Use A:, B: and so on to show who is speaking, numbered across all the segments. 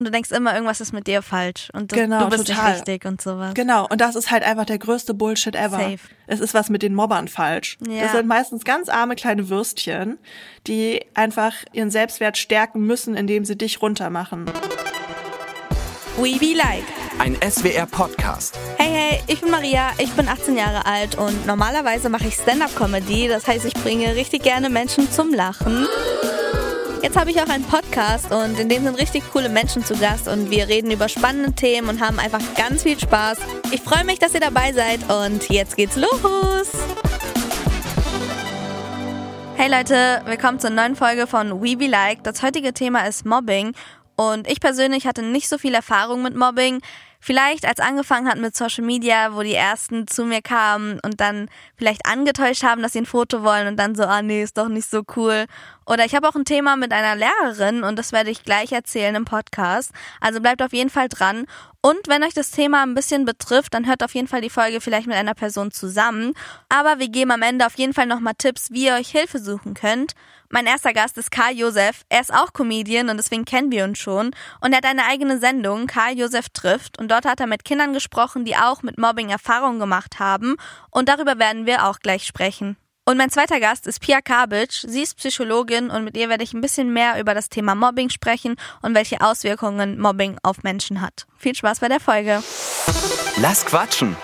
A: Und du denkst immer, irgendwas ist mit dir falsch und das,
B: Genau,
A: du bist
B: total.
A: nicht richtig und sowas.
B: Genau, und das ist halt einfach der größte Bullshit ever.
A: Safe.
B: Es ist was mit den Mobbern falsch.
A: Ja.
B: Das sind meistens ganz arme kleine Würstchen, die einfach ihren Selbstwert stärken müssen, indem sie dich runtermachen.
A: We be like.
C: Ein SWR-Podcast.
A: Hey, hey, ich bin Maria, ich bin 18 Jahre alt und normalerweise mache ich Stand-Up-Comedy. Das heißt, ich bringe richtig gerne Menschen zum Lachen. Jetzt habe ich auch einen Podcast und in dem sind richtig coole Menschen zu Gast und wir reden über spannende Themen und haben einfach ganz viel Spaß. Ich freue mich, dass ihr dabei seid und jetzt geht's los. Hey Leute, willkommen zur neuen Folge von We Be Like. Das heutige Thema ist Mobbing und ich persönlich hatte nicht so viel Erfahrung mit Mobbing. Vielleicht als angefangen hat mit Social Media, wo die ersten zu mir kamen und dann vielleicht angetäuscht haben, dass sie ein Foto wollen und dann so, ah nee, ist doch nicht so cool. Oder ich habe auch ein Thema mit einer Lehrerin und das werde ich gleich erzählen im Podcast. Also bleibt auf jeden Fall dran. Und wenn euch das Thema ein bisschen betrifft, dann hört auf jeden Fall die Folge vielleicht mit einer Person zusammen. Aber wir geben am Ende auf jeden Fall nochmal Tipps, wie ihr euch Hilfe suchen könnt. Mein erster Gast ist Karl Josef. Er ist auch Comedian und deswegen kennen wir uns schon. Und er hat eine eigene Sendung, Karl Josef trifft. Und dort hat er mit Kindern gesprochen, die auch mit Mobbing Erfahrungen gemacht haben. Und darüber werden wir auch gleich sprechen. Und mein zweiter Gast ist Pia Kabitsch. Sie ist Psychologin und mit ihr werde ich ein bisschen mehr über das Thema Mobbing sprechen und welche Auswirkungen Mobbing auf Menschen hat. Viel Spaß bei der Folge.
C: Lass quatschen.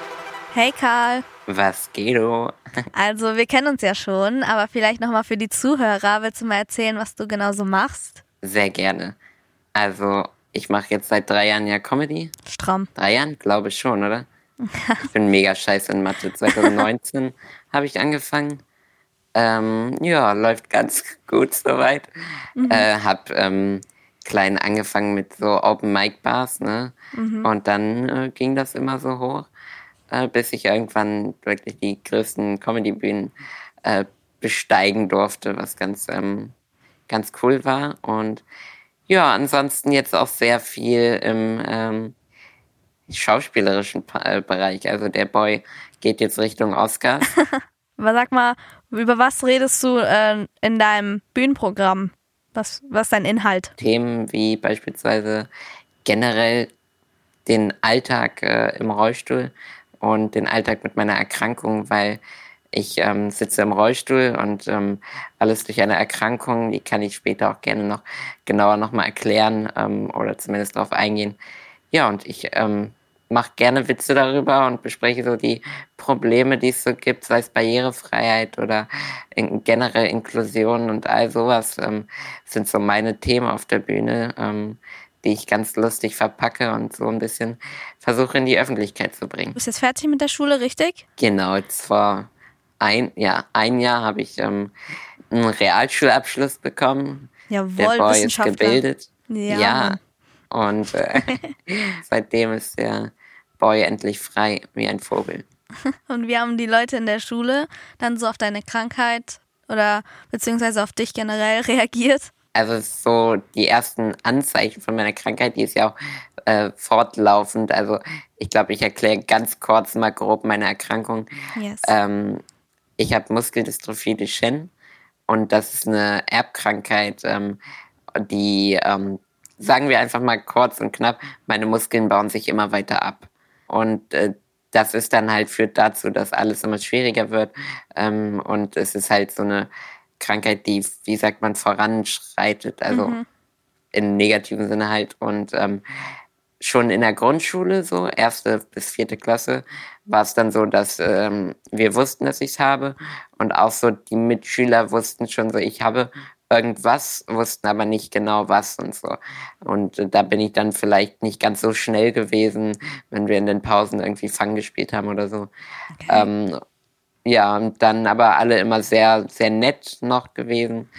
A: Hey Karl.
D: Was geht, oh?
A: Also wir kennen uns ja schon, aber vielleicht nochmal für die Zuhörer, willst du mal erzählen, was du genau so machst?
D: Sehr gerne. Also, ich mache jetzt seit drei Jahren ja Comedy.
A: Stramm.
D: Drei Jahren? Glaube ich schon, oder? Ich bin mega scheiße in Mathe. 2019 habe ich angefangen. Ähm, ja, läuft ganz gut soweit. Äh, hab ähm, klein angefangen mit so Open Mic Bars, ne? Und dann äh, ging das immer so hoch, äh, bis ich irgendwann wirklich die größten Comedy-Bühnen äh, besteigen durfte, was ganz, ähm, ganz cool war. Und ja, ansonsten jetzt auch sehr viel im ähm, schauspielerischen Pa- äh, Bereich. Also der Boy geht jetzt Richtung Oscars.
A: Aber sag mal, über was redest du äh, in deinem Bühnenprogramm? Was, was ist dein Inhalt?
D: Themen wie beispielsweise generell den Alltag äh, im Rollstuhl und den Alltag mit meiner Erkrankung, weil ich ähm, sitze im Rollstuhl und ähm, alles durch eine Erkrankung, die kann ich später auch gerne noch genauer nochmal erklären ähm, oder zumindest darauf eingehen. Ja, und ich ähm, mache gerne Witze darüber und bespreche so die Probleme, die es so gibt, sei es Barrierefreiheit oder in, generell Inklusion und all sowas, ähm, sind so meine Themen auf der Bühne, ähm, die ich ganz lustig verpacke und so ein bisschen versuche in die Öffentlichkeit zu bringen.
A: Du bist jetzt fertig mit der Schule, richtig?
D: Genau, jetzt vor ein, ja, ein Jahr habe ich ähm, einen Realschulabschluss bekommen. Der
A: Jawohl,
D: ist
A: Wissenschaftler.
D: gebildet.
A: Ja, Mann.
D: Und äh, seitdem ist der Boy endlich frei wie ein Vogel.
A: Und wie haben die Leute in der Schule dann so auf deine Krankheit oder beziehungsweise auf dich generell reagiert?
D: Also so die ersten Anzeichen von meiner Krankheit, die ist ja auch äh, fortlaufend. Also ich glaube, ich erkläre ganz kurz mal grob meine Erkrankung.
A: Yes.
D: Ähm, ich habe Muskeldystrophie Duchenne und das ist eine Erbkrankheit, ähm, die, ähm, sagen wir einfach mal kurz und knapp, meine Muskeln bauen sich immer weiter ab. Und äh, das ist dann halt führt dazu, dass alles immer schwieriger wird. Ähm, und es ist halt so eine Krankheit, die, wie sagt man, voranschreitet, also im negativen Sinne halt. Und ähm, schon in der Grundschule, so erste bis vierte Klasse, war es dann so, dass ähm, wir wussten, dass ich es habe. Und auch so die Mitschüler wussten schon so, ich habe irgendwas, wussten aber nicht genau was und so. Und äh, da bin ich dann vielleicht nicht ganz so schnell gewesen, wenn wir in den Pausen irgendwie Fang gespielt haben oder so. Ähm, ja, und dann aber alle immer sehr, sehr nett noch gewesen.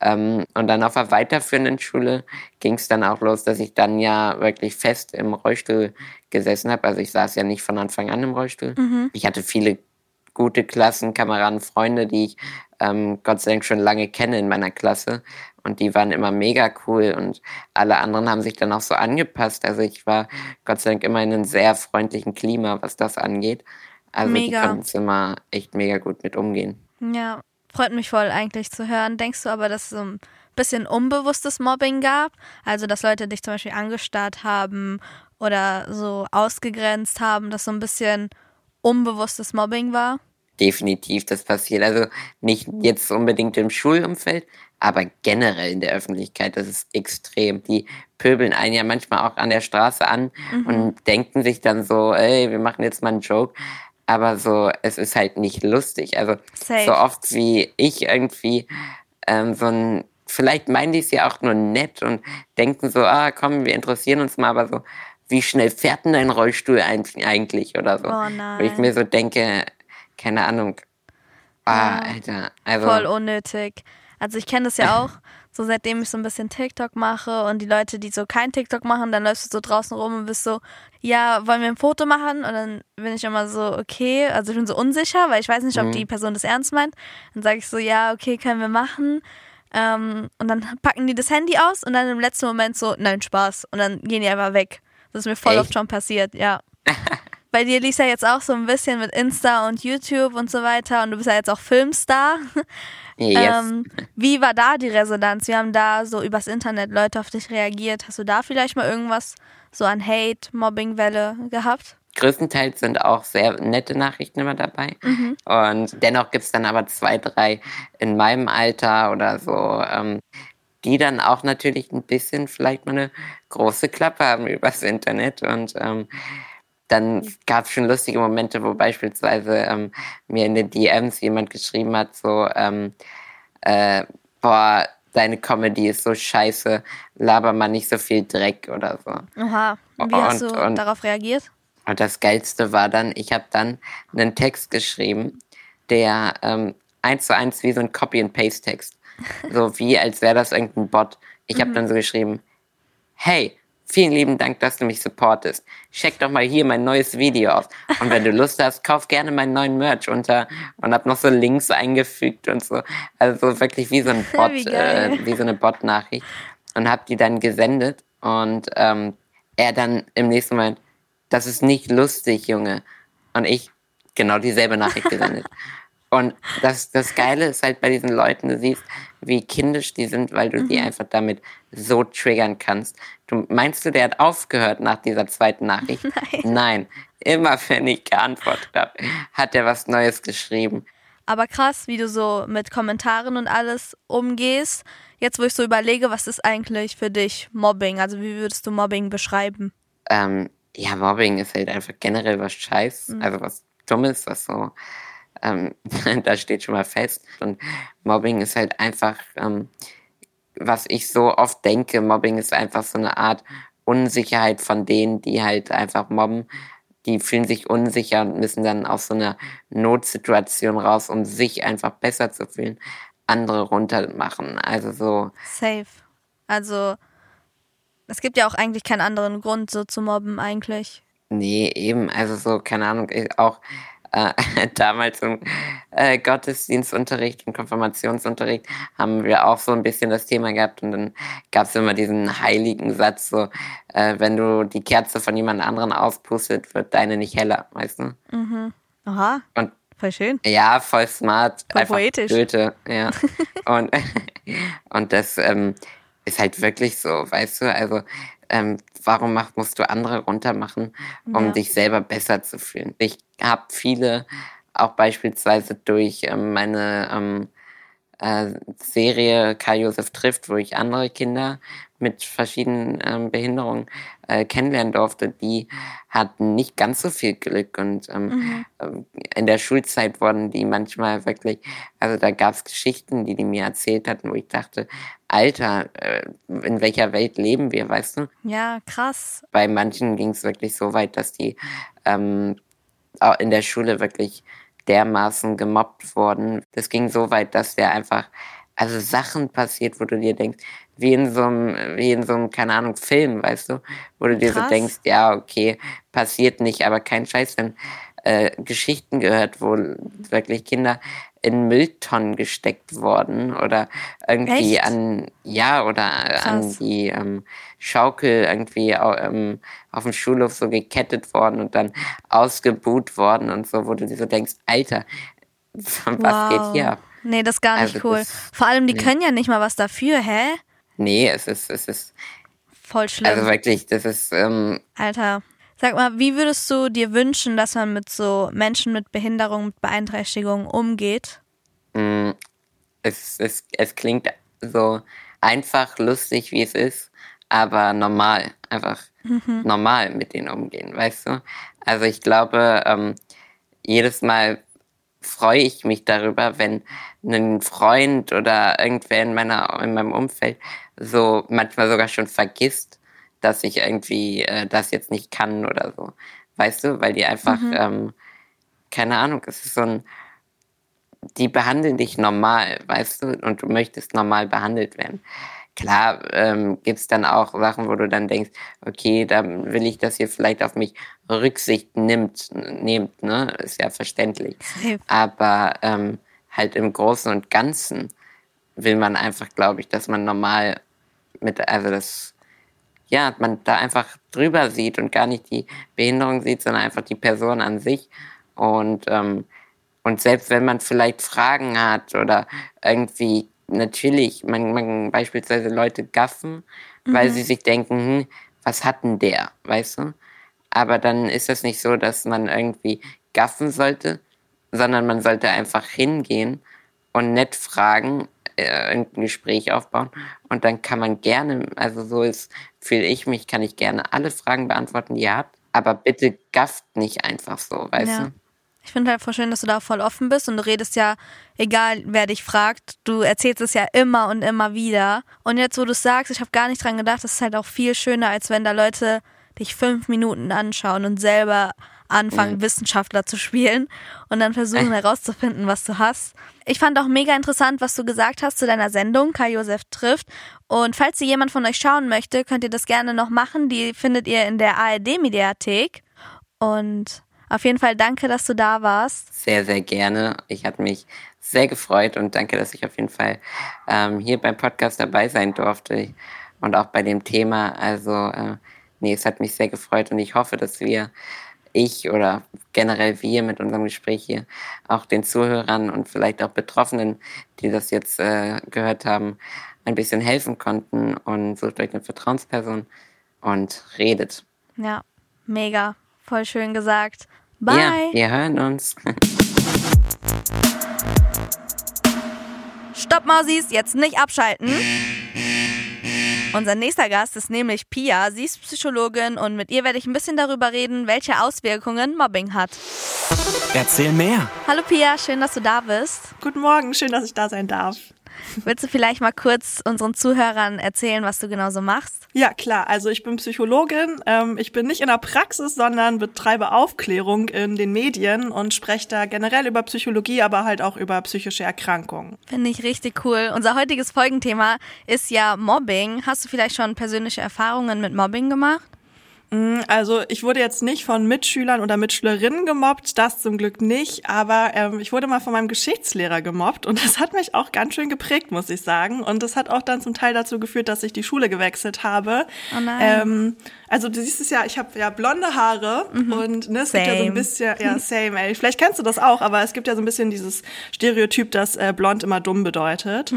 D: Ähm, und dann auf der weiterführenden Schule ging es dann auch los, dass ich dann ja wirklich fest im Rollstuhl gesessen habe. Also ich saß ja nicht von Anfang an im Rollstuhl. Ich hatte viele gute Klassenkameraden, Freunde, die ich ähm, Gott sei Dank schon lange kenne in meiner Klasse. Und die waren immer mega cool und alle anderen haben sich dann auch so angepasst. Also ich war Gott sei Dank immer in einem sehr freundlichen Klima, was das angeht. Also
A: Mega.
D: die konnten es immer echt mega gut mit umgehen.
A: Ja, freut mich voll eigentlich zu hören. Denkst du aber, dass es so ein bisschen unbewusstes Mobbing gab. Also, dass Leute dich zum Beispiel angestarrt haben oder so ausgegrenzt haben, dass so ein bisschen unbewusstes Mobbing war?
D: Definitiv, das passiert. Also nicht jetzt unbedingt im Schulumfeld, aber generell in der Öffentlichkeit. Das ist extrem. Die pöbeln einen ja manchmal auch an der Straße an mhm. und denken sich dann so, ey, wir machen jetzt mal einen Joke. Aber so, es ist halt nicht lustig. Also Safe. so oft wie ich irgendwie ähm, so ein, vielleicht meinen die es ja auch nur nett und denken so, ah, komm, wir interessieren uns mal, aber so, wie schnell fährt denn dein Rollstuhl eigentlich oder so?
A: Oh nein.
D: Wo ich mir so denke, keine Ahnung. Ah, ja. Alter. Also,
A: Voll unnötig. Also ich kenne das ja auch, so seitdem ich so ein bisschen TikTok mache und die Leute, die so kein TikTok machen, dann läufst du so draußen rum und bist so, ja, wollen wir ein Foto machen? Und dann bin ich immer so, okay, also ich bin so unsicher, weil ich weiß nicht, ob mhm. die Person das ernst meint. Dann sage ich so, ja, okay, können wir machen. Ähm, und dann packen die das Handy aus und dann im letzten Moment so, nein, Spaß. Und dann gehen die einfach weg. Das ist mir voll Echt? oft schon passiert, ja. Bei dir lief ja jetzt auch so ein bisschen mit Insta und YouTube und so weiter und du bist ja jetzt auch Filmstar.
D: Yes. Ähm,
A: wie war da die Resonanz? Wie haben da so übers Internet Leute auf dich reagiert? Hast du da vielleicht mal irgendwas so an Hate, Mobbing-Welle gehabt?
D: Größtenteils sind auch sehr nette Nachrichten immer dabei. Mhm. Und dennoch gibt es dann aber zwei, drei in meinem Alter oder so, ähm, die dann auch natürlich ein bisschen vielleicht mal eine große Klappe haben übers Internet. Und ähm, dann gab es schon lustige Momente, wo beispielsweise ähm, mir in den DMs jemand geschrieben hat, so, ähm, äh, boah, deine Comedy ist so scheiße, laber mal nicht so viel Dreck oder so.
A: Oha, wie und, hast du und, darauf reagiert?
D: Und das Geilste war dann, ich habe dann einen Text geschrieben, der ähm, eins zu eins wie so ein Copy-and-Paste-Text. so wie, als wäre das irgendein Bot. Ich mhm. habe dann so geschrieben, hey, Vielen lieben Dank, dass du mich supportest. Check doch mal hier mein neues Video aus. Und wenn du Lust hast, kauf gerne meinen neuen Merch unter und hab noch so Links eingefügt und so. Also wirklich wie so ein Bot, wie, äh, wie so eine Bot-Nachricht. Und hab die dann gesendet und ähm, er dann im nächsten Moment, das ist nicht lustig, Junge. Und ich genau dieselbe Nachricht gesendet. Und das, das Geile ist halt bei diesen Leuten, du siehst, wie kindisch die sind, weil du mhm. die einfach damit so triggern kannst. Du meinst du, der hat aufgehört nach dieser zweiten Nachricht?
A: Nein.
D: Nein. Immer wenn ich geantwortet habe, hat er was Neues geschrieben.
A: Aber krass, wie du so mit Kommentaren und alles umgehst. Jetzt, wo ich so überlege, was ist eigentlich für dich Mobbing? Also wie würdest du Mobbing beschreiben?
D: Ähm, ja, Mobbing ist halt einfach generell was Scheiß, mhm. also was Dummes, was so ähm, da steht schon mal fest. Und Mobbing ist halt einfach, ähm, was ich so oft denke, Mobbing ist einfach so eine Art Unsicherheit von denen, die halt einfach mobben. Die fühlen sich unsicher und müssen dann aus so einer Notsituation raus, um sich einfach besser zu fühlen, andere runtermachen. Also so.
A: Safe. Also es gibt ja auch eigentlich keinen anderen Grund, so zu mobben eigentlich.
D: Nee, eben, also so, keine Ahnung, auch äh, damals im äh, Gottesdienstunterricht und Konfirmationsunterricht haben wir auch so ein bisschen das Thema gehabt und dann gab es immer diesen heiligen Satz, so, äh, wenn du die Kerze von jemand anderen auspustet, wird deine nicht heller, weißt du?
A: Mhm. Aha.
D: Und
A: Voll schön.
D: Ja, voll smart.
A: Voll einfach poetisch.
D: Goethe, ja. und, und das ähm, ist halt wirklich so, weißt du? Also ähm, warum mach, musst du andere runtermachen, um ja. dich selber besser zu fühlen? Ich habe viele, auch beispielsweise durch ähm, meine ähm, äh, Serie Karl Josef trifft, wo ich andere Kinder mit verschiedenen ähm, Behinderungen äh, kennenlernen durfte, die hatten nicht ganz so viel Glück und ähm, mhm. Ähm, in der Schulzeit wurden die manchmal wirklich, also da gab es Geschichten, die die mir erzählt hatten, wo ich dachte, Alter, äh, in welcher Welt leben wir, weißt du?
A: Ja, krass.
D: Bei manchen ging es wirklich so weit, dass die ähm, in der Schule wirklich dermaßen gemobbt wurden. Das ging so weit, dass der einfach, also Sachen passiert, wo du dir denkst, wie in so einem, wie in so einem, keine Ahnung, Film, weißt du, wo du dir Krass. so denkst, ja, okay, passiert nicht, aber kein Scheiß, wenn äh, Geschichten gehört, wo wirklich Kinder in Mülltonnen gesteckt worden oder irgendwie
A: Echt?
D: an, ja, oder Krass. an die ähm, Schaukel irgendwie ähm, auf dem Schulhof so gekettet worden und dann ausgebuht worden und so, wo du dir so denkst, Alter, was wow. geht hier ab?
A: Nee, das ist gar nicht
D: Also
A: cool. Vor allem, die
D: nee.
A: können ja nicht mal was dafür, hä?
D: Nee, es ist, es ist,
A: Voll schlimm.
D: also wirklich, das ist, ähm,
A: Alter. Sag mal, wie würdest du dir wünschen, dass man mit so Menschen mit Behinderung, mit Beeinträchtigungen umgeht?
D: mh, es, es, es klingt so einfach, lustig, wie es ist, aber normal, einfach normal mit denen umgehen, weißt du? Also ich glaube, ähm, jedes Mal freue ich mich darüber, wenn ein Freund oder irgendwer in meiner in meinem Umfeld so manchmal sogar schon vergisst, dass ich irgendwie äh, das jetzt nicht kann oder so. Weißt du, weil die einfach, ähm, keine Ahnung, es ist so ein, die behandeln dich normal, weißt du, und du möchtest normal behandelt werden. Klar ähm, gibt's dann auch Sachen, wo du dann denkst, okay, da will ich, dass ihr vielleicht auf mich Rücksicht nimmt, nehmt, ne? Ist ja verständlich. Aber ähm, halt im Großen und Ganzen will man einfach, glaube ich, dass man normal mit, also das, ja, man da einfach drüber sieht und gar nicht die Behinderung sieht, sondern einfach die Person an sich. Und, ähm, und selbst wenn man vielleicht Fragen hat oder irgendwie, natürlich, man, man beispielsweise Leute gaffen, weil sie sich denken, hm, was hat denn der, weißt du? Aber dann ist das nicht so, dass man irgendwie gaffen sollte, sondern man sollte einfach hingehen und nett fragen, äh, irgendein Gespräch aufbauen und dann kann man gerne, also so ist, fühle ich mich, kann ich gerne alle Fragen beantworten, die ihr habt, aber bitte gafft nicht einfach so, weißt
A: Ja.
D: du?
A: Ich finde halt voll schön, dass du da voll offen bist und du redest ja, egal wer dich fragt, du erzählst es ja immer und immer wieder. Und jetzt, wo du es sagst, ich habe gar nicht dran gedacht, das ist halt auch viel schöner, als wenn da Leute dich fünf Minuten anschauen und selber anfangen, Wissenschaftler zu spielen und dann versuchen herauszufinden, was du hast. Ich fand auch mega interessant, was du gesagt hast zu deiner Sendung, Kai Josef trifft. Und falls sie jemand von euch schauen möchte, könnt ihr das gerne noch machen. Die findet ihr in der ARD-Mediathek. Und auf jeden Fall danke, dass du da warst.
D: Sehr, sehr gerne. Ich hatte mich sehr gefreut und danke, dass ich auf jeden Fall ähm, hier beim Podcast dabei sein durfte und auch bei dem Thema. Also, äh, nee, es hat mich sehr gefreut und ich hoffe, dass wir, ich oder generell wir mit unserem Gespräch hier auch den Zuhörern und vielleicht auch Betroffenen, die das jetzt äh, gehört haben, ein bisschen helfen konnten und sucht euch eine Vertrauensperson und redet.
A: Ja, mega. Voll schön gesagt. Bye.
D: Ja, wir hören uns.
A: Stopp, Mausis, jetzt nicht abschalten. Unser nächster Gast ist nämlich Pia. Sie ist Psychologin und mit ihr werde ich ein bisschen darüber reden, welche Auswirkungen Mobbing hat.
C: Erzähl mehr.
A: Hallo Pia, schön, dass du da bist.
B: Guten Morgen, schön, dass ich da sein darf.
A: Willst du vielleicht mal kurz unseren Zuhörern erzählen, was du genau so machst?
B: Ja, klar. Also ich bin Psychologin. Ähm, ich bin nicht in der Praxis, sondern betreibe Aufklärung in den Medien und spreche da generell über Psychologie, aber halt auch über psychische Erkrankungen.
A: Finde ich richtig cool. Unser heutiges Folgenthema ist ja Mobbing. Hast du vielleicht schon persönliche Erfahrungen mit Mobbing gemacht?
B: Also ich wurde jetzt nicht von Mitschülern oder Mitschülerinnen gemobbt, das zum Glück nicht, aber ähm, ich wurde mal von meinem Geschichtslehrer gemobbt und das hat mich auch ganz schön geprägt, muss ich sagen. Und das hat auch dann zum Teil dazu geführt, dass ich die Schule gewechselt habe.
A: Oh nein.
B: Ähm, also du siehst es ja, ich habe ja blonde Haare und ne, es gibt ja so
A: Same.
B: ein bisschen, ja same, ey. Vielleicht kennst du das auch, aber es gibt ja so ein bisschen dieses Stereotyp, dass äh, blond immer dumm bedeutet.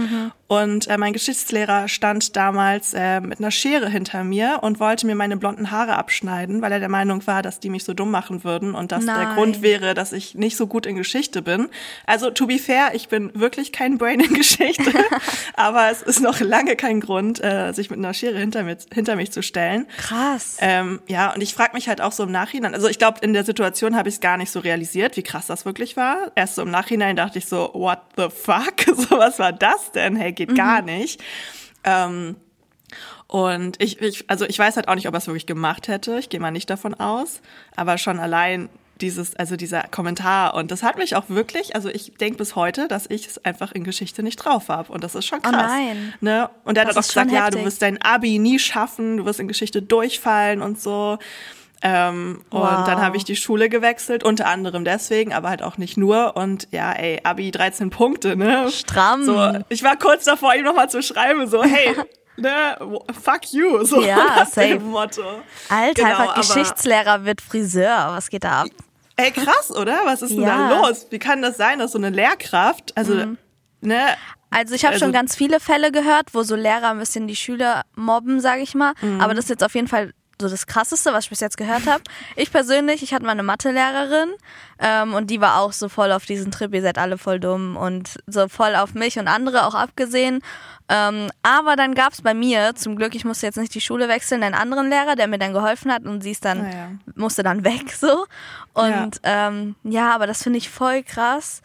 B: Und äh, mein Geschichtslehrer stand damals äh, mit einer Schere hinter mir und wollte mir meine blonden Haare abschneiden, weil er der Meinung war, dass die mich so dumm machen würden und dass der
A: Nein.
B: Grund wäre, dass ich nicht so gut in Geschichte bin. Also to be fair, ich bin wirklich kein Brain in Geschichte, aber es ist noch lange kein Grund, äh, sich mit einer Schere hinter, mir, hinter mich zu stellen.
A: Krass.
B: Ähm, ja, und ich frage mich halt auch so im Nachhinein, also ich glaube, in der Situation habe ich es gar nicht so realisiert, wie krass das wirklich war. Erst so im Nachhinein dachte ich so, what the fuck? So, was war das denn? Hey, geht gar nicht. Ähm, und ich, ich, also ich weiß halt auch nicht, ob er es wirklich gemacht hätte. Ich gehe mal nicht davon aus. Aber schon allein dieses, also dieser Kommentar. Und das hat mich auch wirklich, also ich denke bis heute, dass ich es einfach in Geschichte nicht drauf habe. Und das ist schon
A: Oh
B: krass.
A: nein.
B: Ne? Und er hat auch gesagt, ja, du wirst dein Abi nie schaffen, du wirst in Geschichte durchfallen und so. Ähm,
A: Wow.
B: Und dann habe ich die Schule gewechselt, unter anderem deswegen, aber halt auch nicht nur. Und ja, ey, Abi 13 Punkte, ne?
A: Stramm.
B: So, ich war kurz davor, ihm nochmal zu schreiben, so, hey, ne, fuck you, so
A: Ja, safe.
B: Motto.
A: Alter,
B: Genau,
A: einfach Geschichtslehrer wird Friseur. Was geht da ab?
B: Ey, krass, oder? Was ist denn
A: Ja.
B: da los? Wie kann das sein, dass so eine Lehrkraft, also
A: Mhm.
B: ne?
A: Also ich habe
B: Also-
A: schon ganz viele Fälle gehört, wo so Lehrer ein bisschen die Schüler mobben, sage ich mal.
B: Mhm.
A: Aber das ist jetzt auf jeden Fall so das Krasseste, was ich bis jetzt gehört habe. Ich persönlich, ich hatte mal eine Mathelehrerin ähm, und die war auch so voll auf diesen Trip, ihr seid alle voll dumm und so voll auf mich und andere auch abgesehen. Ähm, aber dann gab's bei mir, zum Glück, ich musste jetzt nicht die Schule wechseln, einen anderen Lehrer, der mir dann geholfen hat und sie ist dann,
B: Ah ja.
A: musste dann weg so. Und ja, ähm, ja aber das finde ich voll krass.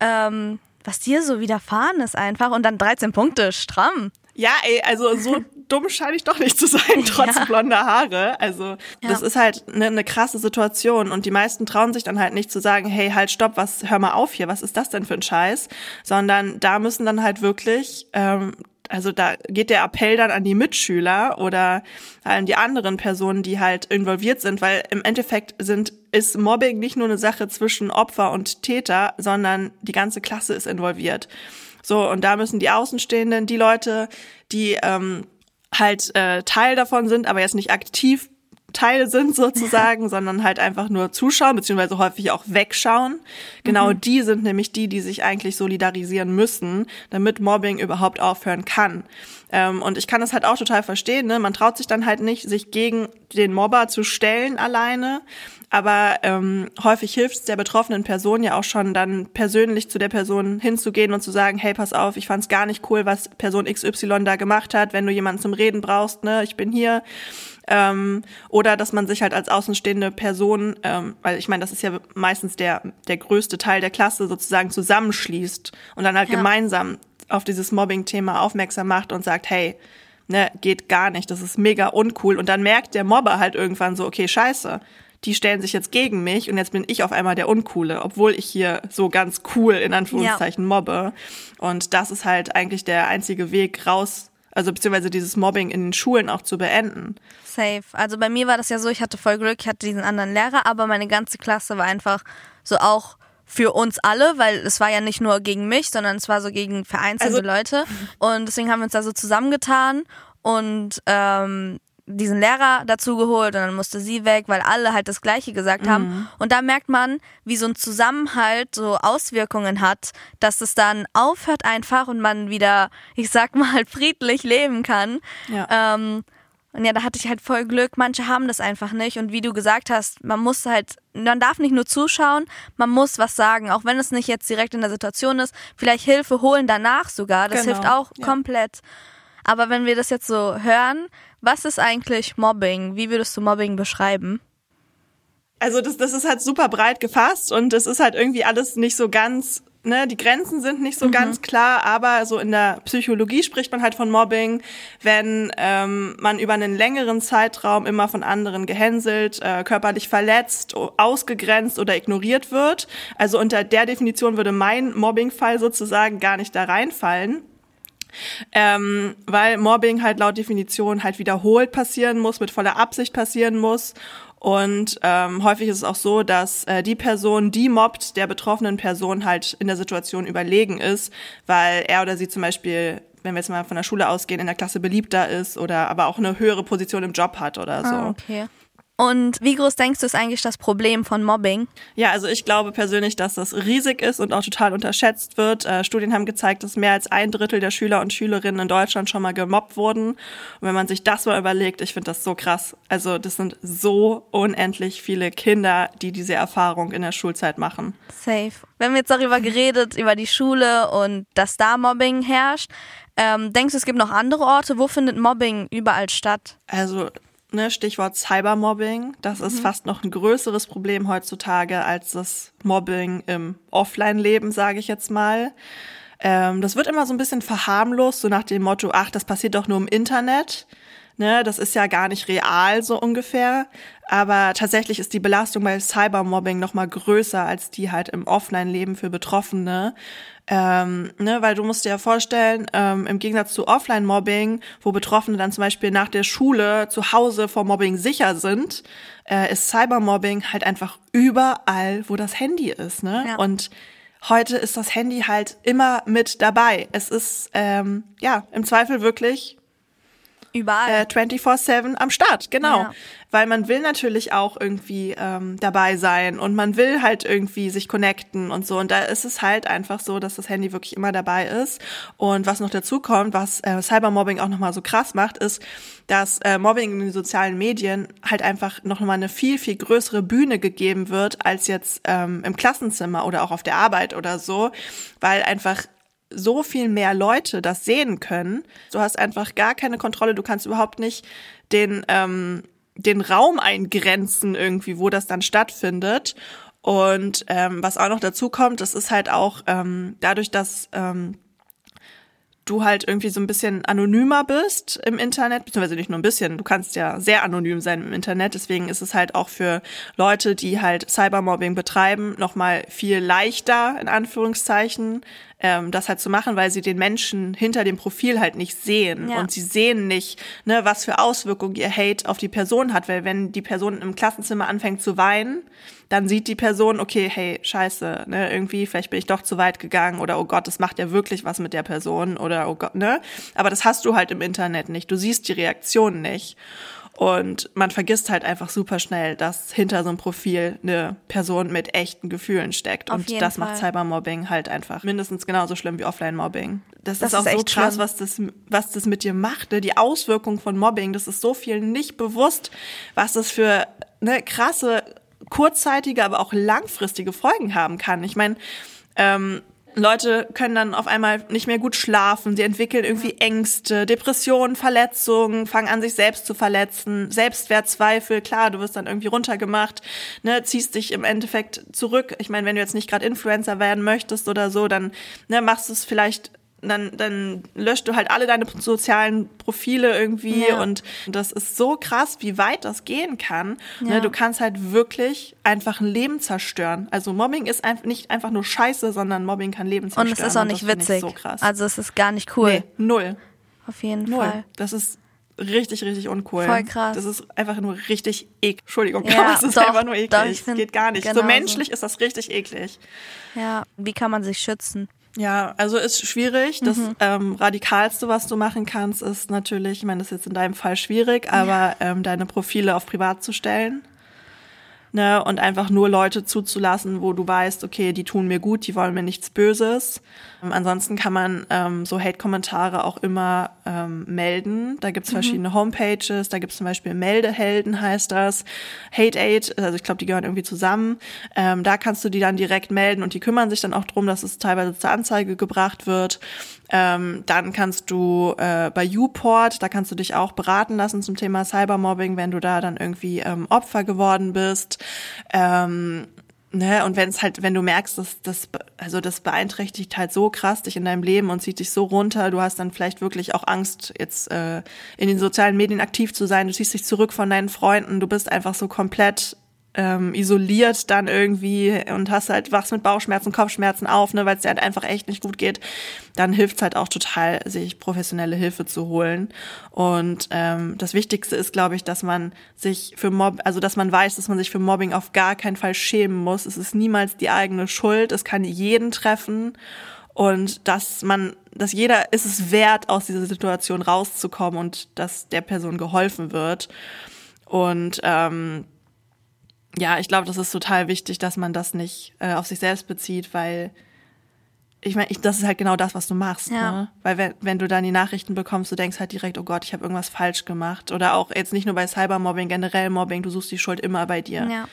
A: Ähm, was dir so widerfahren ist einfach und dann 13 Punkte, stramm.
B: Ja, ey, also so dumm scheine ich doch nicht zu sein, trotz
A: Ja.
B: blonder Haare. Also das
A: Ja.
B: ist halt eine ne krasse Situation und die meisten trauen sich dann halt nicht zu sagen, hey, halt, stopp, was, hör mal auf hier, was ist das denn für ein Scheiß? Sondern da müssen dann halt wirklich, ähm, also da geht der Appell dann an die Mitschüler oder an die anderen Personen, die halt involviert sind, weil im Endeffekt sind ist Mobbing nicht nur eine Sache zwischen Opfer und Täter, sondern die ganze Klasse ist involviert. So, und da müssen die Außenstehenden, die Leute, die ähm, halt äh, Teil davon sind, aber jetzt nicht aktiv Teil sind sozusagen, sondern halt einfach nur zuschauen, beziehungsweise häufig auch wegschauen. Genau die sind nämlich die, die sich eigentlich solidarisieren müssen, damit Mobbing überhaupt aufhören kann. Ähm, und ich kann das halt auch total verstehen. Ne? Man traut sich dann halt nicht, sich gegen den Mobber zu stellen alleine. Aber ähm, häufig hilft es der betroffenen Person ja auch schon, dann persönlich zu der Person hinzugehen und zu sagen, hey, pass auf, ich fand's gar nicht cool, was Person XY da gemacht hat. Wenn du jemanden zum Reden brauchst, ne, ich bin hier. Ähm, oder dass man sich halt als außenstehende Person, ähm, weil ich meine, das ist ja meistens der, der größte Teil der Klasse, sozusagen zusammenschließt und dann halt
A: Ja.
B: gemeinsam auf dieses Mobbing-Thema aufmerksam macht und sagt, hey, ne, geht gar nicht, das ist mega uncool. Und dann merkt der Mobber halt irgendwann so, okay, scheiße, die stellen sich jetzt gegen mich und jetzt bin ich auf einmal der Uncoole, obwohl ich hier so ganz cool in Anführungszeichen mobbe. Und das ist halt eigentlich der einzige Weg raus, also beziehungsweise dieses Mobbing in den Schulen auch zu beenden.
A: Safe. Also bei mir war das ja so, ich hatte voll Glück, ich hatte diesen anderen Lehrer, aber meine ganze Klasse war einfach so auch für uns alle, weil es war ja nicht nur gegen mich, sondern es war so gegen vereinzelte
B: Also-
A: Leute. Und deswegen haben wir uns da so zusammengetan und ähm, diesen Lehrer dazu geholt und dann musste sie weg, weil alle halt das Gleiche gesagt haben. Und da merkt man, wie so ein Zusammenhalt so Auswirkungen hat, dass es dann aufhört einfach und man wieder, ich sag mal, friedlich leben kann.
B: Ja.
A: Ähm, und ja, da hatte ich halt voll Glück. Manche haben das einfach nicht. Und wie du gesagt hast, man muss halt, man darf nicht nur zuschauen, man muss was sagen. Auch wenn es nicht jetzt direkt in der Situation ist. Vielleicht Hilfe holen danach sogar. Das
B: Genau,
A: hilft auch
B: ja.
A: komplett. Aber wenn wir das jetzt so hören, was ist eigentlich Mobbing? Wie würdest du Mobbing beschreiben?
B: Also das, das ist halt super breit gefasst und es ist halt irgendwie alles nicht so ganz, ne, die Grenzen sind nicht so ganz klar, aber so in der Psychologie spricht man halt von Mobbing, wenn ähm, man über einen längeren Zeitraum immer von anderen gehänselt, äh, körperlich verletzt, ausgegrenzt oder ignoriert wird. Also unter der Definition würde mein Mobbingfall sozusagen gar nicht da reinfallen. Ähm, weil Mobbing halt laut Definition halt wiederholt passieren muss, mit voller Absicht passieren muss. Und ähm, häufig ist es auch so, dass äh, die Person, die mobbt, der betroffenen Person halt in der Situation überlegen ist, weil er oder sie zum Beispiel, wenn wir jetzt mal von der Schule ausgehen, in der Klasse beliebter ist oder aber auch eine höhere Position im Job hat oder so.
A: Ah, okay. Und wie groß denkst du ist eigentlich das Problem von Mobbing?
B: Ja, also ich glaube persönlich, dass das riesig ist und auch total unterschätzt wird. Äh, Studien haben gezeigt, dass mehr als ein Drittel der Schüler und Schülerinnen in Deutschland schon mal gemobbt wurden. Und wenn man sich das mal überlegt, ich finde das so krass. Also das sind so unendlich viele Kinder, die diese Erfahrung in der Schulzeit machen.
A: Safe. Wir haben jetzt darüber geredet, über die Schule und dass da Mobbing herrscht. Ähm, denkst du, es gibt noch andere Orte? Wo findet Mobbing überall statt?
B: Also ne, Stichwort Cybermobbing, das ist fast noch ein größeres Problem heutzutage als das Mobbing im Offline-Leben, sage ich jetzt mal. Ähm, das wird immer so ein bisschen verharmlost, so nach dem Motto, ach, das passiert doch nur im Internet. Ne, das ist ja gar nicht real, so ungefähr. Aber tatsächlich ist die Belastung bei Cybermobbing noch mal größer als die halt im Offline-Leben für Betroffene. Ähm, ne, weil du musst dir ja vorstellen, ähm, im Gegensatz zu Offline-Mobbing, wo Betroffene dann zum Beispiel nach der Schule zu Hause vor Mobbing sicher sind, äh, ist Cybermobbing halt einfach überall, wo das Handy ist. Ne?
A: Ja.
B: Und heute ist das Handy halt immer mit dabei. Es ist ähm, ja im Zweifel wirklich
A: Überall.
B: Äh, 24-7 am Start, genau.
A: Ja.
B: Weil man will natürlich auch irgendwie ähm, dabei sein und man will halt irgendwie sich connecten und so. Und da ist es halt einfach so, dass das Handy wirklich immer dabei ist. Und was noch dazu kommt, was äh, Cybermobbing auch nochmal so krass macht, ist, dass äh, Mobbing in den sozialen Medien halt einfach noch mal eine viel, viel größere Bühne gegeben wird, als jetzt ähm, im Klassenzimmer oder auch auf der Arbeit oder so, weil einfach so viel mehr Leute das sehen können. Du hast einfach gar keine Kontrolle, du kannst überhaupt nicht den, ähm, den Raum eingrenzen irgendwie, wo das dann stattfindet. Und ähm, was auch noch dazu kommt, das ist halt auch ähm, dadurch, dass ähm, du halt irgendwie so ein bisschen anonymer bist im Internet, beziehungsweise nicht nur ein bisschen, du kannst ja sehr anonym sein im Internet, deswegen ist es halt auch für Leute, die halt Cybermobbing betreiben, nochmal viel leichter, in Anführungszeichen, ähm, das halt zu machen, weil sie den Menschen hinter dem Profil halt nicht sehen
A: Ja.
B: und sie sehen nicht, ne, was für Auswirkungen ihr Hate auf die Person hat, weil wenn die Person im Klassenzimmer anfängt zu weinen, dann sieht die Person, okay, hey, scheiße, ne, irgendwie, vielleicht bin ich doch zu weit gegangen oder oh Gott, das macht ja wirklich was mit der Person oder oh Gott, ne? Aber das hast du halt im Internet nicht. Du siehst die Reaktion nicht. Und man vergisst halt einfach super schnell, dass hinter so einem Profil eine Person mit echten Gefühlen steckt.
A: Auf
B: und das macht
A: Fall.
B: Cybermobbing halt einfach mindestens genauso schlimm wie Offline-Mobbing. Das,
A: Das
B: ist auch
A: ist
B: so
A: echt
B: krass,
A: schlimm.
B: was das, was das mit dir macht. Ne? Die Auswirkung von Mobbing, das ist so viel nicht bewusst, was das für ne, krasse, kurzzeitige, aber auch langfristige Folgen haben kann. Ich meine, ähm, Leute können dann auf einmal nicht mehr gut schlafen, sie entwickeln irgendwie Ängste, Depressionen, Verletzungen, fangen an, sich selbst zu verletzen, Selbstwertzweifel, klar, du wirst dann irgendwie runtergemacht, ne, ziehst dich im Endeffekt zurück. Ich meine, wenn du jetzt nicht gerade Influencer werden möchtest oder so, dann ne, machst du es vielleicht dann, dann löscht du halt alle deine sozialen Profile irgendwie
A: Ja.
B: und das ist so krass, wie weit das gehen kann.
A: Ja.
B: Ne, du kannst halt wirklich einfach ein Leben zerstören. Also Mobbing ist nicht einfach nur Scheiße, sondern Mobbing kann Leben
A: Und
B: zerstören.
A: es ist auch nicht witzig.
B: So krass.
A: Also es ist gar nicht cool.
B: nee, null,
A: Auf jeden
B: null.
A: Fall.
B: Das ist richtig, richtig uncool.
A: Voll krass.
B: Das ist einfach nur richtig eklig. Entschuldigung,
A: Ja,
B: aber es ist
A: doch,
B: einfach nur eklig.
A: doch, ich find
B: geht gar nicht.
A: genauso.
B: So menschlich ist das richtig eklig.
A: Ja. Wie kann man sich schützen?
B: Ja, also ist schwierig. Das
A: Mhm.
B: ähm, radikalste, was du machen kannst, ist natürlich, ich meine, das ist jetzt in deinem Fall schwierig, aber ähm, deine Profile auf privat zu stellen. Ne, und einfach nur Leute zuzulassen, wo du weißt, okay, die tun mir gut, die wollen mir nichts Böses. Ähm, ansonsten kann man ähm, so Hate-Kommentare auch immer ähm, melden. Da gibt's verschiedene Homepages, da gibt's zum Beispiel Meldehelden, heißt das. Hate Aid, also ich glaube, die gehören irgendwie zusammen. Ähm, da kannst du die dann direkt melden und die kümmern sich dann auch drum, dass es teilweise zur Anzeige gebracht wird. Ähm, dann kannst du äh, bei Uport, da kannst du dich auch beraten lassen zum Thema Cybermobbing, wenn du da dann irgendwie ähm, Opfer geworden bist. Ähm, ne, und wenn es halt, wenn du merkst, dass das, also das beeinträchtigt halt so krass dich in deinem Leben und zieht dich so runter, du hast dann vielleicht wirklich auch Angst, jetzt äh, in den sozialen Medien aktiv zu sein, du ziehst dich zurück von deinen Freunden, du bist einfach so komplett ähm, isoliert dann irgendwie und hast halt wachst mit Bauchschmerzen, Kopfschmerzen auf, ne, weil es dir halt einfach echt nicht gut geht, dann hilft es halt auch total, sich professionelle Hilfe zu holen. Und ähm, das Wichtigste ist, glaube ich, dass man sich für Mob, also dass man weiß, dass man sich für Mobbing auf gar keinen Fall schämen muss. Es ist niemals die eigene Schuld. Es kann jeden treffen und dass man, dass jeder ist es wert, aus dieser Situation rauszukommen und dass der Person geholfen wird. Und ähm, ja, ich glaube, das ist total wichtig, dass man das nicht äh, auf sich selbst bezieht, weil ich meine, ich, das ist halt genau das, was du machst.
A: Ja.
B: Ne? Weil wenn, wenn du dann die Nachrichten bekommst, du denkst halt direkt, oh Gott, ich habe irgendwas falsch gemacht. Oder auch jetzt nicht nur bei Cybermobbing, generell Mobbing, du suchst die Schuld immer bei dir.
A: Ja.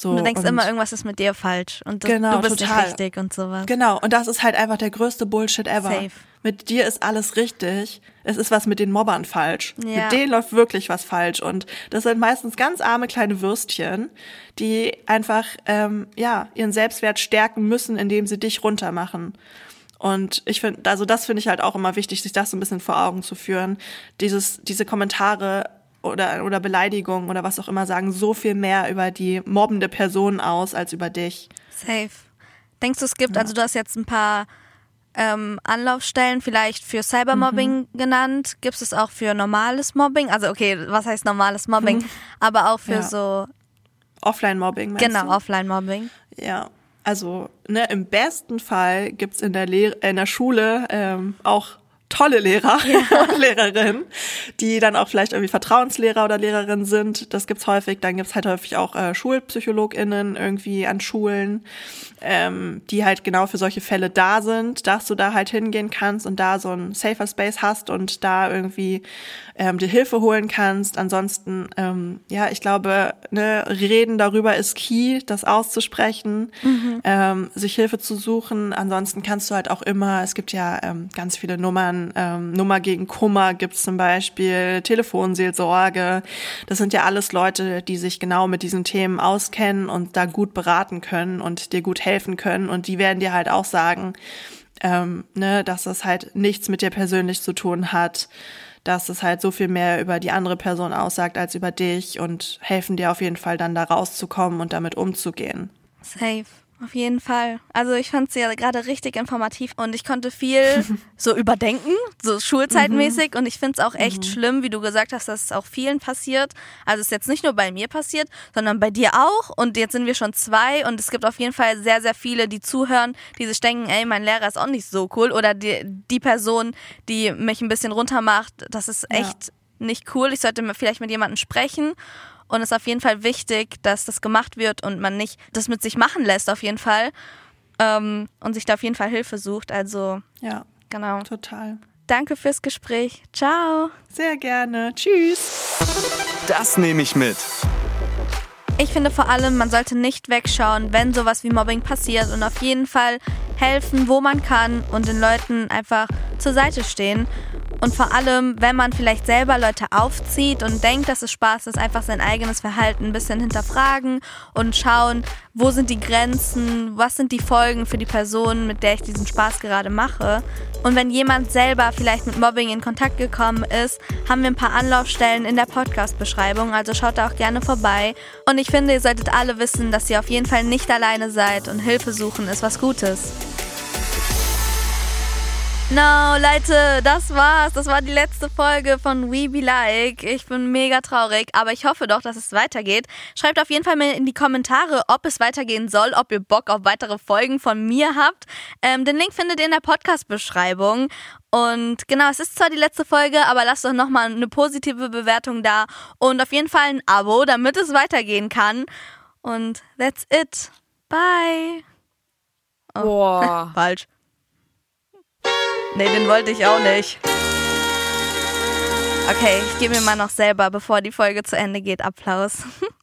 B: So,
A: Und du denkst
B: und-
A: immer, irgendwas ist mit dir falsch und das,
B: Genau,
A: du bist
B: total.
A: nicht richtig und sowas.
B: Genau, und das ist halt einfach der größte Bullshit ever.
A: Safe.
B: Mit dir ist alles richtig. Es ist was mit den Mobbern falsch.
A: Ja.
B: Mit denen läuft wirklich was falsch. Und das sind meistens ganz arme kleine Würstchen, die einfach ähm, ja ihren Selbstwert stärken müssen, indem sie dich runtermachen. Und ich finde, also das finde ich halt auch immer wichtig, sich das so ein bisschen vor Augen zu führen. Dieses, diese Kommentare oder, oder Beleidigungen oder was auch immer sagen so viel mehr über die mobbende Person aus als über dich.
A: Safe. Denkst du, es gibt, also du hast jetzt ein paar ähm, Anlaufstellen vielleicht für Cybermobbing
B: Mhm.
A: genannt. Gibt es auch für normales Mobbing? Also okay, was heißt normales Mobbing? Aber auch für
B: Ja.
A: so,
B: Offline-Mobbing, meinst
A: genau? Offline-Mobbing.
B: Ja, also ne, im besten Fall gibt's in der Lehr in der Schule ähm, auch tolle Lehrer ja. und Lehrerinnen, die dann auch vielleicht irgendwie Vertrauenslehrer oder Lehrerin sind. Das gibt's häufig. Dann gibt's halt häufig auch äh, SchulpsychologInnen irgendwie an Schulen, ähm, die halt genau für solche Fälle da sind, dass du da halt hingehen kannst und da so ein safer Space hast und da irgendwie ähm, dir Hilfe holen kannst. Ansonsten, ähm, ja, ich glaube, ne, reden darüber ist key, das auszusprechen, mhm. ähm, sich Hilfe zu suchen. Ansonsten kannst du halt auch immer, es gibt ja ähm, ganz viele Nummern, ähm, Nummer gegen Kummer gibt's zum Beispiel, Telefonseelsorge. Das sind ja alles Leute, die sich genau mit diesen Themen auskennen und da gut beraten können und dir gut helfen können. Und die werden dir halt auch sagen, ähm, ne, dass das halt nichts mit dir persönlich zu tun hat dass es halt so viel mehr über die andere Person aussagt als über dich und helfen dir auf jeden Fall dann da rauszukommen und damit umzugehen.
A: Safe. Auf jeden Fall. Also ich fand sie ja gerade richtig informativ und ich konnte viel so überdenken, so schulzeitmäßig. Mhm. Und ich finde es auch echt mhm. schlimm, wie du gesagt hast, dass es auch vielen passiert. Also es ist jetzt nicht nur bei mir passiert, sondern bei dir auch. Und jetzt sind wir schon zwei und es gibt auf jeden Fall sehr, sehr viele, die zuhören, die sich denken, ey, mein Lehrer ist auch nicht so cool. Oder die, die Person, die mich ein bisschen runtermacht, das ist echt ja. nicht cool. Ich sollte vielleicht mit jemandem sprechen. Und es ist auf jeden Fall wichtig, dass das gemacht wird und man nicht das mit sich machen lässt, auf jeden Fall. Ähm, und sich da auf jeden Fall Hilfe sucht. Also,
B: ja,
A: genau.
B: Total.
A: Danke fürs Gespräch. Ciao.
B: Sehr gerne. Tschüss.
C: Das nehme ich mit.
A: Ich finde vor allem, man sollte nicht wegschauen, wenn sowas wie Mobbing passiert und auf jeden Fall helfen, wo man kann und den Leuten einfach zur Seite stehen. Und vor allem, wenn man vielleicht selber Leute aufzieht und denkt, dass es Spaß ist, einfach sein eigenes Verhalten ein bisschen hinterfragen und schauen, wo sind die Grenzen, was sind die Folgen für die Person, mit der ich diesen Spaß gerade mache. Und wenn jemand selber vielleicht mit Mobbing in Kontakt gekommen ist, haben wir ein paar Anlaufstellen in der Podcast-Beschreibung, also schaut da auch gerne vorbei. Und ich finde, ihr solltet alle wissen, dass ihr auf jeden Fall nicht alleine seid und Hilfe suchen ist was Gutes. No, Leute, das war's. Das war die letzte Folge von We Be Like. Ich bin mega traurig, aber ich hoffe doch, dass es weitergeht. Schreibt auf jeden Fall mal in die Kommentare, ob es weitergehen soll, ob ihr Bock auf weitere Folgen von mir habt. Ähm, den Link findet ihr in der Podcast-Beschreibung. Und genau, es ist zwar die letzte Folge, aber lasst doch nochmal eine positive Bewertung da und auf jeden Fall ein Abo, damit es weitergehen kann. Und that's it. Bye.
E: Oh. Boah.
A: Falsch. Nee, den wollte ich auch nicht. Okay, ich gebe mir mal noch selber, bevor die Folge zu Ende geht, Applaus.